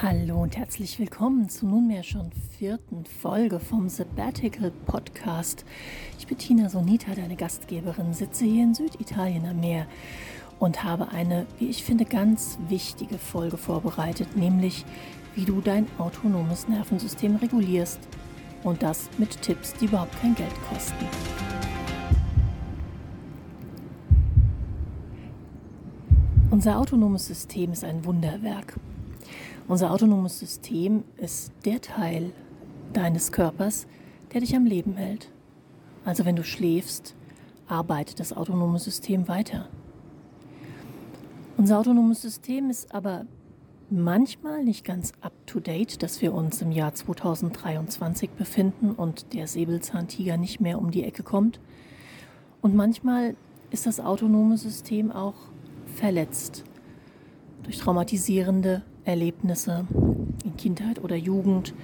Hallo und herzlich willkommen zur nunmehr schon vierten Folge vom Sabbatical Podcast. Ich bin Tina Sonita, deine Gastgeberin, sitze hier in Süditalien am Meer und habe eine, wie ich finde, ganz wichtige Folge vorbereitet, nämlich wie du dein autonomes Nervensystem regulierst und das mit Tipps, die überhaupt kein Geld kosten. Unser autonomes System ist ein Wunderwerk. Unser autonomes System ist der Teil deines Körpers, der dich am Leben hält. Also wenn du schläfst, arbeitet das autonome System weiter. Unser autonomes System ist aber manchmal nicht ganz up-to-date, dass wir uns im Jahr 2023 befinden und der Säbelzahntiger nicht mehr um die Ecke kommt. Und manchmal ist das autonome System auch verletzt durch traumatisierende Erlebnisse in Kindheit oder Jugend,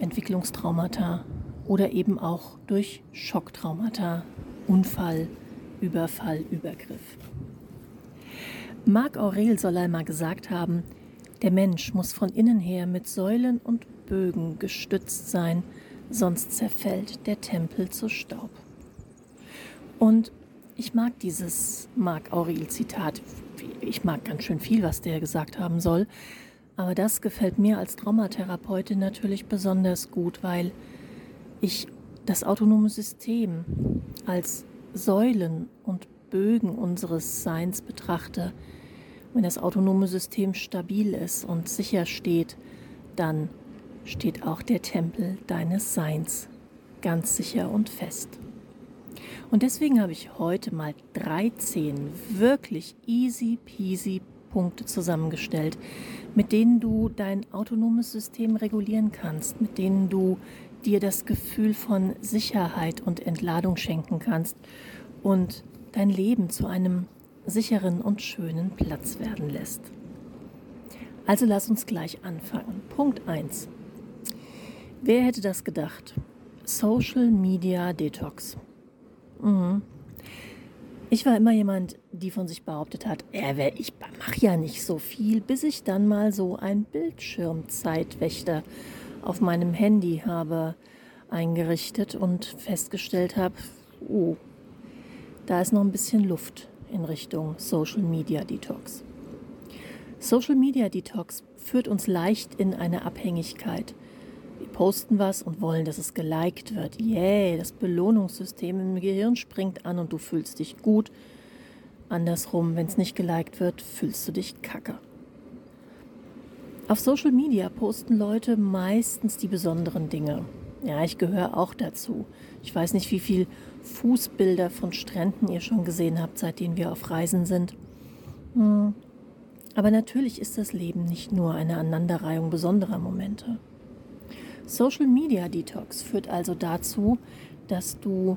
Entwicklungstraumata oder eben auch durch Schocktraumata, Unfall, Überfall, Übergriff. Marc Aurel soll einmal gesagt haben, der Mensch muss von innen her mit Säulen und Bögen gestützt sein, sonst zerfällt der Tempel zu Staub. Und ich mag dieses Marc Aurel Zitat. Ich mag ganz schön viel, was der gesagt haben soll. Aber das gefällt mir als Traumatherapeutin natürlich besonders gut, weil ich das autonome System als Säulen und Bögen unseres Seins betrachte. Wenn das autonome System stabil ist und sicher steht, dann steht auch der Tempel deines Seins ganz sicher und fest. Und deswegen habe ich heute mal 13 wirklich easy peasy Punkte zusammengestellt, mit denen du dein autonomes System regulieren kannst, mit denen du dir das Gefühl von Sicherheit und Entladung schenken kannst und dein Leben zu einem sicheren und schönen Platz werden lässt. Also lass uns gleich anfangen. Punkt 1. Wer hätte das gedacht? Social Media Detox. Mhm. Ich war immer jemand, die von sich behauptet hat, äh, ich mache ja nicht so viel, bis ich dann mal so ein Bildschirmzeitwächter auf meinem Handy habe eingerichtet und festgestellt habe, oh, da ist noch ein bisschen Luft in Richtung Social Media Detox. Social Media Detox führt uns leicht in eine Abhängigkeit posten was und wollen, dass es geliked wird. Yay, das Belohnungssystem im Gehirn springt an und du fühlst dich gut. Andersrum, wenn es nicht geliked wird, fühlst du dich kacke. Auf Social Media posten Leute meistens die besonderen Dinge. Ja, ich gehöre auch dazu. Ich weiß nicht, wie viele Fußbilder von Stränden ihr schon gesehen habt, seitdem wir auf Reisen sind. Hm. Aber natürlich ist das Leben nicht nur eine Aneinanderreihung besonderer Momente. Social Media Detox führt also dazu, dass du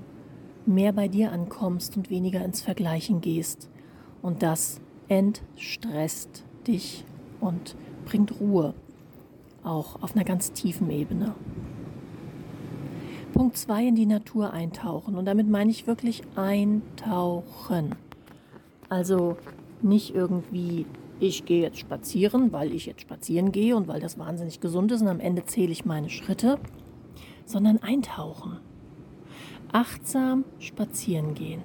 mehr bei dir ankommst und weniger ins Vergleichen gehst. Und das entstresst dich und bringt Ruhe, auch auf einer ganz tiefen Ebene. Punkt 2 in die Natur eintauchen. Und damit meine ich wirklich eintauchen. Also nicht irgendwie ich gehe jetzt spazieren, weil ich jetzt spazieren gehe und weil das wahnsinnig gesund ist und am Ende zähle ich meine Schritte, sondern eintauchen. Achtsam spazieren gehen.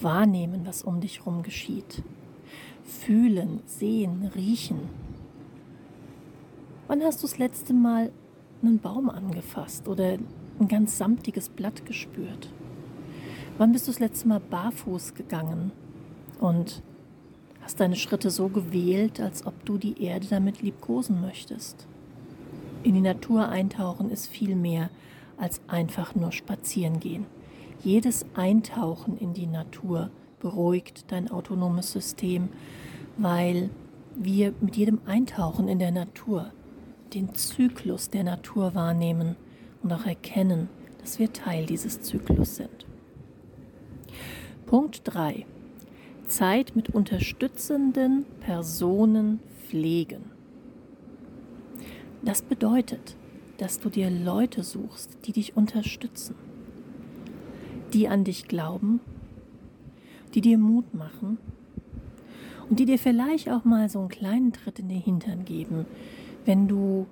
Wahrnehmen, was um dich herum geschieht. Fühlen, sehen, riechen. Wann hast du das letzte Mal einen Baum angefasst oder ein ganz samtiges Blatt gespürt? Wann bist du das letzte Mal barfuß gegangen und hast deine Schritte so gewählt, als ob du die Erde damit liebkosen möchtest. In die Natur eintauchen ist viel mehr als einfach nur spazieren gehen. Jedes Eintauchen in die Natur beruhigt dein autonomes System, weil wir mit jedem Eintauchen in der Natur den Zyklus der Natur wahrnehmen und auch erkennen, dass wir Teil dieses Zyklus sind. Punkt 3. Zeit mit unterstützenden Personen pflegen. Das bedeutet, dass du dir Leute suchst, die dich unterstützen, die an dich glauben, die dir Mut machen und die dir vielleicht auch mal so einen kleinen Tritt in den Hintern geben, wenn du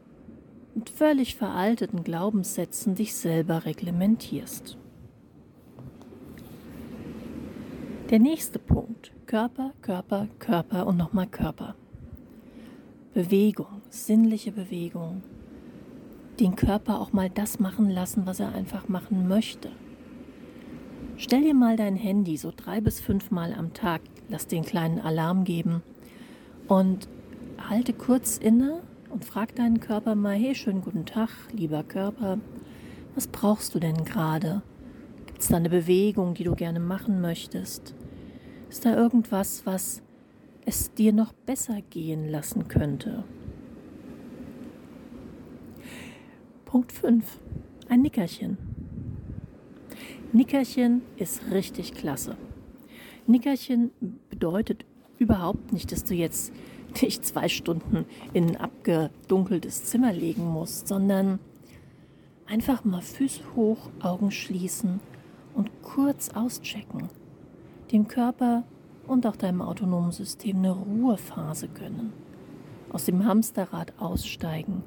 mit völlig veralteten Glaubenssätzen dich selber reglementierst. Der nächste Punkt. Körper, Körper, Körper und nochmal Körper. Bewegung, sinnliche Bewegung. Den Körper auch mal das machen lassen, was er einfach machen möchte. Stell dir mal dein Handy so drei bis fünf Mal am Tag, lass den kleinen Alarm geben und halte kurz inne und frag deinen Körper mal, hey, schönen guten Tag, lieber Körper, was brauchst du denn gerade? Gibt es da eine Bewegung, die du gerne machen möchtest? Ist da irgendwas, was es dir noch besser gehen lassen könnte? Punkt 5. Ein Nickerchen. Nickerchen ist richtig klasse. Nickerchen bedeutet überhaupt nicht, dass du jetzt dich zwei Stunden in ein abgedunkeltes Zimmer legen musst, sondern einfach mal Füße hoch, Augen schließen und kurz auschecken dem Körper und auch deinem autonomen System eine Ruhephase gönnen. Aus dem Hamsterrad aussteigen,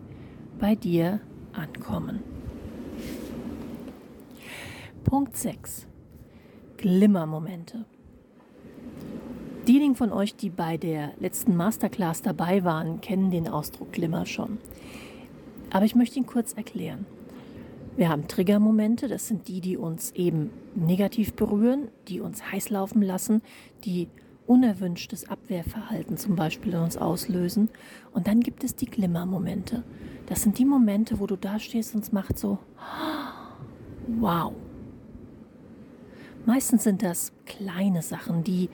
bei dir ankommen. Punkt 6. Glimmermomente. Diejenigen von euch, die bei der letzten Masterclass dabei waren, kennen den Ausdruck Glimmer schon. Aber ich möchte ihn kurz erklären. Wir haben Triggermomente, das sind die, die uns eben negativ berühren, die uns heiß laufen lassen, die unerwünschtes Abwehrverhalten zum Beispiel in uns auslösen. Und dann gibt es die Glimmermomente. Das sind die Momente, wo du da stehst und es macht so, wow. Meistens sind das kleine Sachen, die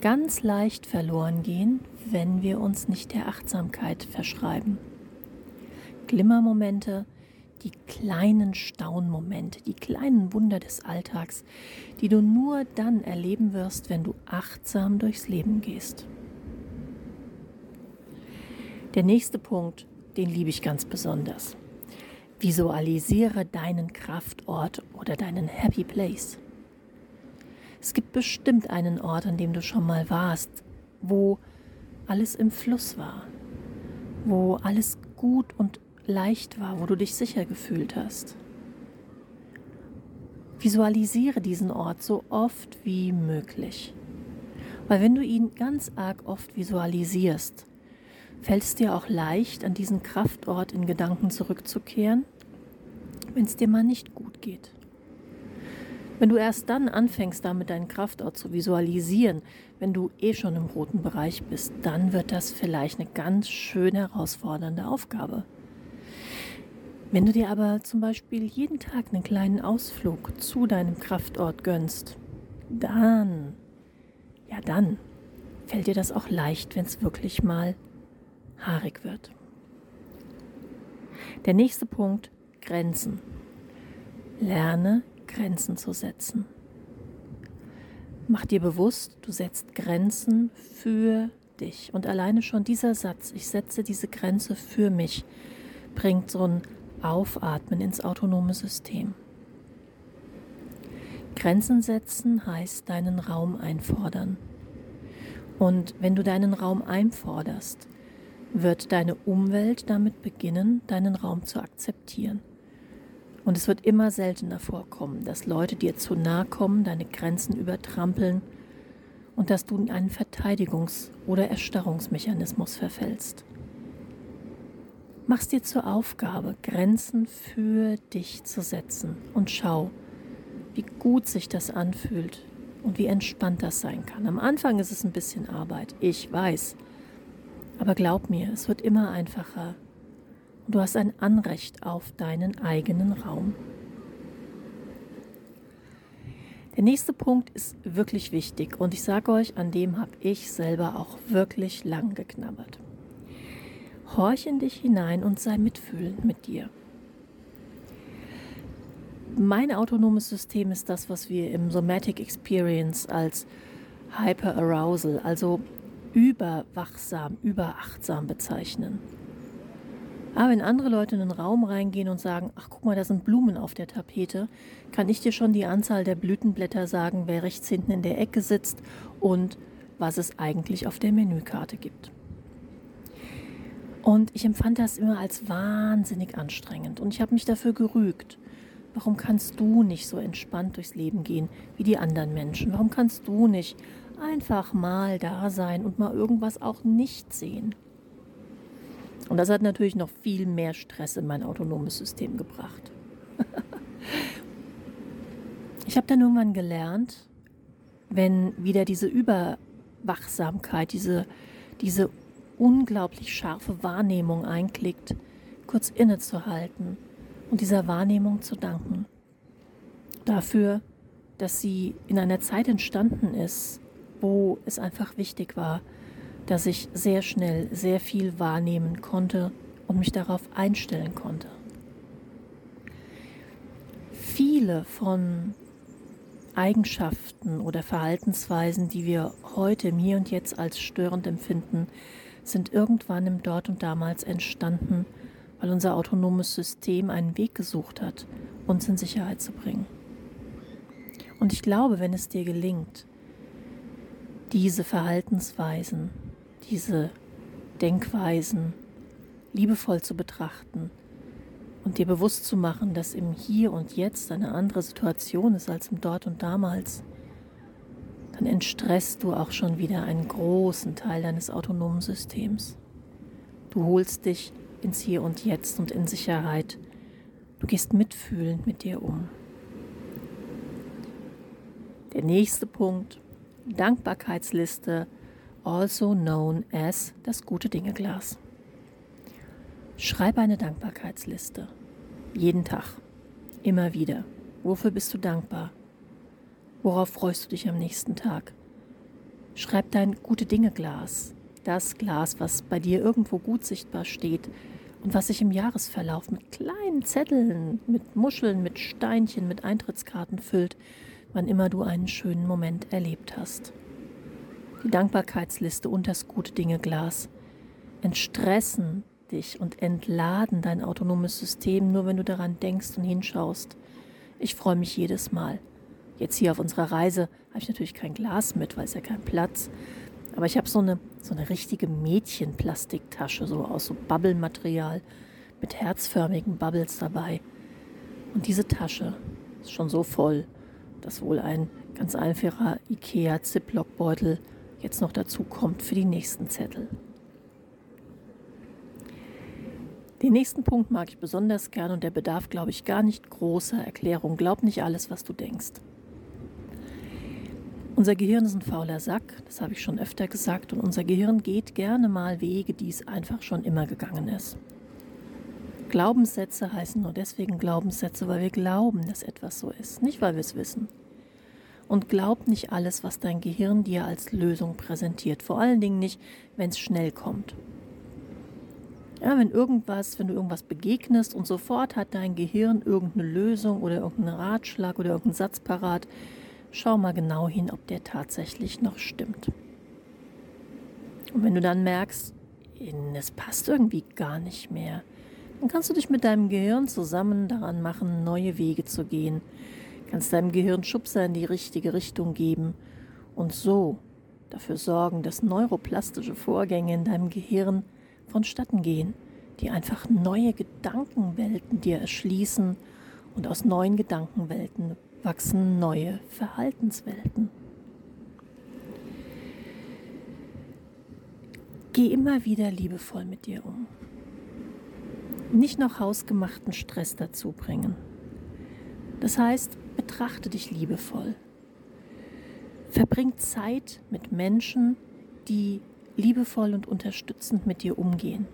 ganz leicht verloren gehen, wenn wir uns nicht der Achtsamkeit verschreiben. Glimmermomente die kleinen Staunmomente, die kleinen Wunder des Alltags, die du nur dann erleben wirst, wenn du achtsam durchs Leben gehst. Der nächste Punkt, den liebe ich ganz besonders. Visualisiere deinen Kraftort oder deinen Happy Place. Es gibt bestimmt einen Ort, an dem du schon mal warst, wo alles im Fluss war, wo alles gut und leicht war, wo du dich sicher gefühlt hast. Visualisiere diesen Ort so oft wie möglich. Weil wenn du ihn ganz arg oft visualisierst, fällt es dir auch leicht, an diesen Kraftort in Gedanken zurückzukehren, wenn es dir mal nicht gut geht. Wenn du erst dann anfängst, damit deinen Kraftort zu visualisieren, wenn du eh schon im roten Bereich bist, dann wird das vielleicht eine ganz schön herausfordernde Aufgabe. Wenn du dir aber zum Beispiel jeden Tag einen kleinen Ausflug zu deinem Kraftort gönnst, dann, ja dann, fällt dir das auch leicht, wenn es wirklich mal haarig wird. Der nächste Punkt, Grenzen. Lerne Grenzen zu setzen. Mach dir bewusst, du setzt Grenzen für dich. Und alleine schon dieser Satz, ich setze diese Grenze für mich, bringt so ein Aufatmen ins autonome System. Grenzen setzen heißt deinen Raum einfordern. Und wenn du deinen Raum einforderst, wird deine Umwelt damit beginnen, deinen Raum zu akzeptieren. Und es wird immer seltener vorkommen, dass Leute dir zu nahe kommen, deine Grenzen übertrampeln und dass du in einen Verteidigungs- oder Erstarrungsmechanismus verfällst. Mach's dir zur Aufgabe, Grenzen für dich zu setzen und schau, wie gut sich das anfühlt und wie entspannt das sein kann. Am Anfang ist es ein bisschen Arbeit, ich weiß. Aber glaub mir, es wird immer einfacher. Und du hast ein Anrecht auf deinen eigenen Raum. Der nächste Punkt ist wirklich wichtig und ich sage euch, an dem habe ich selber auch wirklich lang geknabbert. Horch in dich hinein und sei mitfühlend mit dir. Mein autonomes System ist das, was wir im Somatic Experience als Hyperarousal, also überwachsam, überachtsam bezeichnen. Aber wenn andere Leute in den Raum reingehen und sagen, ach guck mal, da sind Blumen auf der Tapete, kann ich dir schon die Anzahl der Blütenblätter sagen, wer rechts hinten in der Ecke sitzt und was es eigentlich auf der Menükarte gibt. Und ich empfand das immer als wahnsinnig anstrengend und ich habe mich dafür gerügt. Warum kannst du nicht so entspannt durchs Leben gehen wie die anderen Menschen? Warum kannst du nicht einfach mal da sein und mal irgendwas auch nicht sehen? Und das hat natürlich noch viel mehr Stress in mein autonomes System gebracht. ich habe dann irgendwann gelernt, wenn wieder diese Überwachsamkeit, diese, diese unglaublich scharfe Wahrnehmung einklickt, kurz innezuhalten und dieser Wahrnehmung zu danken. Dafür, dass sie in einer Zeit entstanden ist, wo es einfach wichtig war, dass ich sehr schnell sehr viel wahrnehmen konnte und mich darauf einstellen konnte. Viele von Eigenschaften oder Verhaltensweisen, die wir heute im Hier und Jetzt als störend empfinden, sind irgendwann im Dort und Damals entstanden, weil unser autonomes System einen Weg gesucht hat, uns in Sicherheit zu bringen. Und ich glaube, wenn es dir gelingt, diese Verhaltensweisen diese Denkweisen liebevoll zu betrachten und dir bewusst zu machen, dass im Hier und Jetzt eine andere Situation ist als im Dort und damals, dann entstresst du auch schon wieder einen großen Teil deines autonomen Systems. Du holst dich ins Hier und Jetzt und in Sicherheit. Du gehst mitfühlend mit dir um. Der nächste Punkt, Dankbarkeitsliste also known as das gute Dinge Glas. Schreibe eine Dankbarkeitsliste. Jeden Tag. Immer wieder. Wofür bist du dankbar? Worauf freust du dich am nächsten Tag? Schreib dein gute Dinge Glas. Das Glas, was bei dir irgendwo gut sichtbar steht und was sich im Jahresverlauf mit kleinen Zetteln, mit Muscheln, mit Steinchen, mit Eintrittskarten füllt, wann immer du einen schönen Moment erlebt hast die Dankbarkeitsliste und das gute Dinge Glas entstressen dich und entladen dein autonomes System, nur wenn du daran denkst und hinschaust. Ich freue mich jedes Mal. Jetzt hier auf unserer Reise habe ich natürlich kein Glas mit, weil es ja kein Platz. Aber ich habe so eine, so eine richtige Mädchenplastiktasche, so aus so Bubble-Material mit herzförmigen Bubbles dabei. Und diese Tasche ist schon so voll, dass wohl ein ganz einfacher IKEA Ziploc-Beutel jetzt noch dazu kommt für die nächsten Zettel. Den nächsten Punkt mag ich besonders gern und der bedarf, glaube ich, gar nicht großer Erklärung. Glaub nicht alles, was du denkst. Unser Gehirn ist ein fauler Sack, das habe ich schon öfter gesagt, und unser Gehirn geht gerne mal Wege, die es einfach schon immer gegangen ist. Glaubenssätze heißen nur deswegen Glaubenssätze, weil wir glauben, dass etwas so ist, nicht weil wir es wissen. Und glaub nicht alles, was dein Gehirn dir als Lösung präsentiert. Vor allen Dingen nicht, wenn es schnell kommt. Ja, wenn irgendwas, wenn du irgendwas begegnest und sofort hat dein Gehirn irgendeine Lösung oder irgendeinen Ratschlag oder irgendeinen Satz parat, schau mal genau hin, ob der tatsächlich noch stimmt. Und wenn du dann merkst, es passt irgendwie gar nicht mehr, dann kannst du dich mit deinem Gehirn zusammen daran machen, neue Wege zu gehen kannst deinem Gehirn Schubser in die richtige Richtung geben und so dafür sorgen, dass neuroplastische Vorgänge in deinem Gehirn vonstatten gehen, die einfach neue Gedankenwelten dir erschließen und aus neuen Gedankenwelten wachsen neue Verhaltenswelten. Geh immer wieder liebevoll mit dir um. Nicht noch hausgemachten Stress dazu bringen. Das heißt, betrachte dich liebevoll. Verbring Zeit mit Menschen, die liebevoll und unterstützend mit dir umgehen.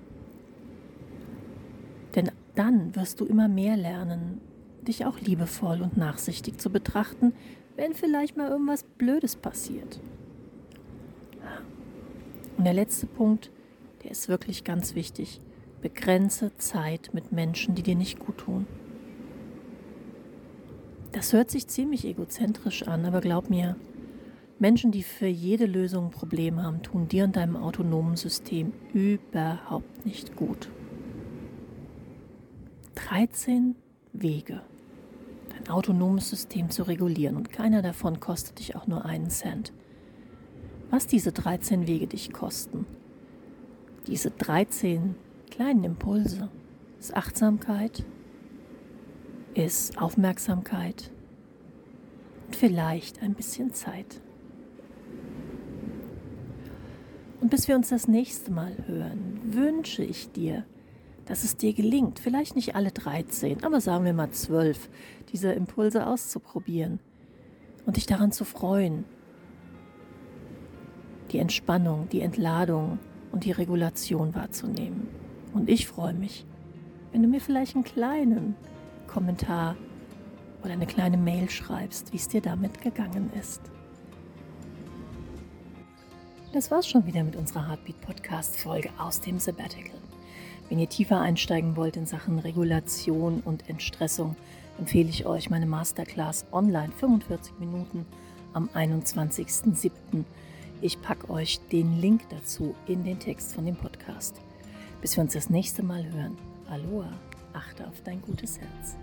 Denn dann wirst du immer mehr lernen, dich auch liebevoll und nachsichtig zu betrachten, wenn vielleicht mal irgendwas Blödes passiert. Und der letzte Punkt, der ist wirklich ganz wichtig. Begrenze Zeit mit Menschen, die dir nicht gut tun. Das hört sich ziemlich egozentrisch an, aber glaub mir, Menschen, die für jede Lösung ein Problem haben, tun dir und deinem autonomen System überhaupt nicht gut. 13 Wege, dein autonomes System zu regulieren und keiner davon kostet dich auch nur einen Cent. Was diese 13 Wege dich kosten, diese 13 kleinen Impulse ist Achtsamkeit, ist Aufmerksamkeit und vielleicht ein bisschen Zeit. Und bis wir uns das nächste Mal hören, wünsche ich dir, dass es dir gelingt, vielleicht nicht alle 13, aber sagen wir mal 12, diese Impulse auszuprobieren und dich daran zu freuen. Die Entspannung, die Entladung und die Regulation wahrzunehmen. Und ich freue mich, wenn du mir vielleicht einen kleinen Kommentar oder eine kleine Mail schreibst, wie es dir damit gegangen ist. Das war's schon wieder mit unserer Heartbeat Podcast Folge aus dem Sabbatical. Wenn ihr tiefer einsteigen wollt in Sachen Regulation und Entstressung, empfehle ich euch meine Masterclass online 45 Minuten am 21.07. Ich packe euch den Link dazu in den Text von dem Podcast. Bis wir uns das nächste Mal hören. Aloha, achte auf dein gutes Herz.